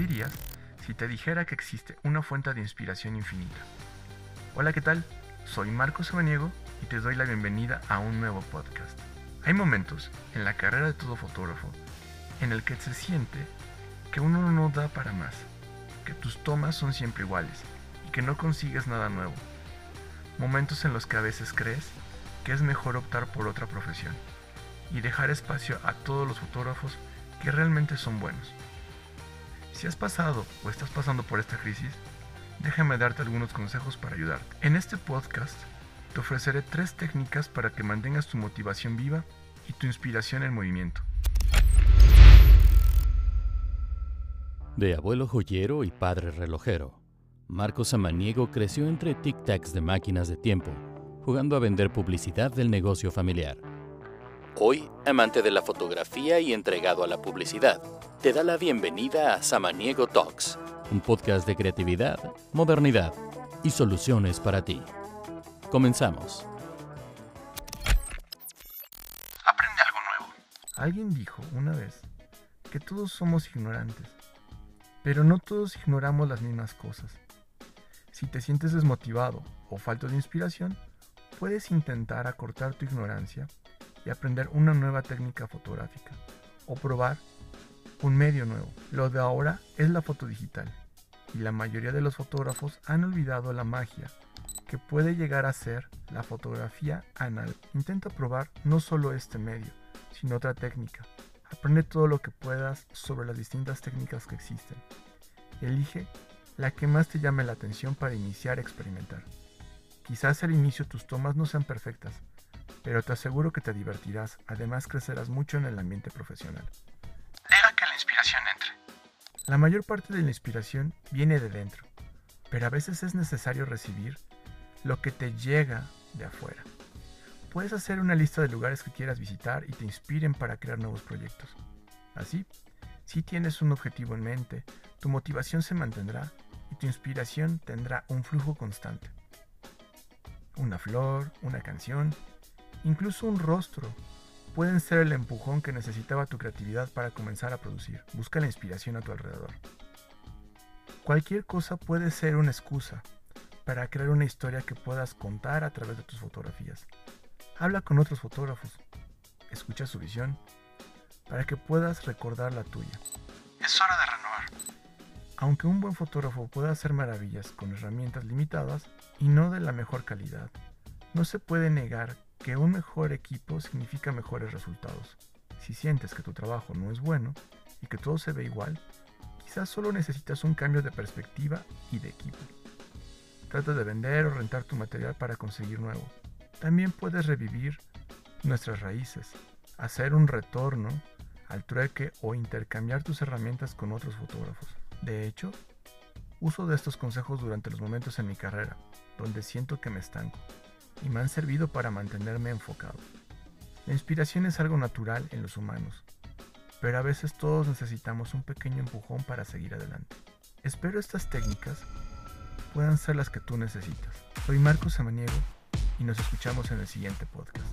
dirías si te dijera que existe una fuente de inspiración infinita? Hola, ¿qué tal? Soy Marco Samaniego y te doy la bienvenida a un nuevo podcast. Hay momentos en la carrera de todo fotógrafo en el que se siente que uno no da para más, que tus tomas son siempre iguales y que no consigues nada nuevo. Momentos en los que a veces crees que es mejor optar por otra profesión y dejar espacio a todos los fotógrafos que realmente son buenos. Si has pasado o estás pasando por esta crisis, déjame darte algunos consejos para ayudarte. En este podcast te ofreceré tres técnicas para que mantengas tu motivación viva y tu inspiración en movimiento. De abuelo joyero y padre relojero, Marco Samaniego creció entre tic-tacs de máquinas de tiempo, jugando a vender publicidad del negocio familiar. Hoy, amante de la fotografía y entregado a la publicidad, te da la bienvenida a Samaniego Talks, un podcast de creatividad, modernidad y soluciones para ti. Comenzamos. Aprende algo nuevo. Alguien dijo una vez que todos somos ignorantes, pero no todos ignoramos las mismas cosas. Si te sientes desmotivado o falto de inspiración, puedes intentar acortar tu ignorancia y aprender una nueva técnica fotográfica o probar un medio nuevo. Lo de ahora es la foto digital y la mayoría de los fotógrafos han olvidado la magia que puede llegar a ser la fotografía anal. Intenta probar no solo este medio, sino otra técnica. Aprende todo lo que puedas sobre las distintas técnicas que existen. Elige la que más te llame la atención para iniciar a experimentar. Quizás al inicio tus tomas no sean perfectas, pero te aseguro que te divertirás, además crecerás mucho en el ambiente profesional. Deja que la inspiración entre. La mayor parte de la inspiración viene de dentro, pero a veces es necesario recibir lo que te llega de afuera. Puedes hacer una lista de lugares que quieras visitar y te inspiren para crear nuevos proyectos. Así, si tienes un objetivo en mente, tu motivación se mantendrá y tu inspiración tendrá un flujo constante. Una flor, una canción, Incluso un rostro pueden ser el empujón que necesitaba tu creatividad para comenzar a producir. Busca la inspiración a tu alrededor. Cualquier cosa puede ser una excusa para crear una historia que puedas contar a través de tus fotografías. Habla con otros fotógrafos, escucha su visión, para que puedas recordar la tuya. Es hora de renovar. Aunque un buen fotógrafo pueda hacer maravillas con herramientas limitadas y no de la mejor calidad, no se puede negar que un mejor equipo significa mejores resultados. Si sientes que tu trabajo no es bueno y que todo se ve igual, quizás solo necesitas un cambio de perspectiva y de equipo. Trata de vender o rentar tu material para conseguir nuevo. También puedes revivir nuestras raíces, hacer un retorno al trueque o intercambiar tus herramientas con otros fotógrafos. De hecho, uso de estos consejos durante los momentos en mi carrera, donde siento que me estanco y me han servido para mantenerme enfocado. La inspiración es algo natural en los humanos, pero a veces todos necesitamos un pequeño empujón para seguir adelante. Espero estas técnicas puedan ser las que tú necesitas. Soy Marcos Samaniego y nos escuchamos en el siguiente podcast.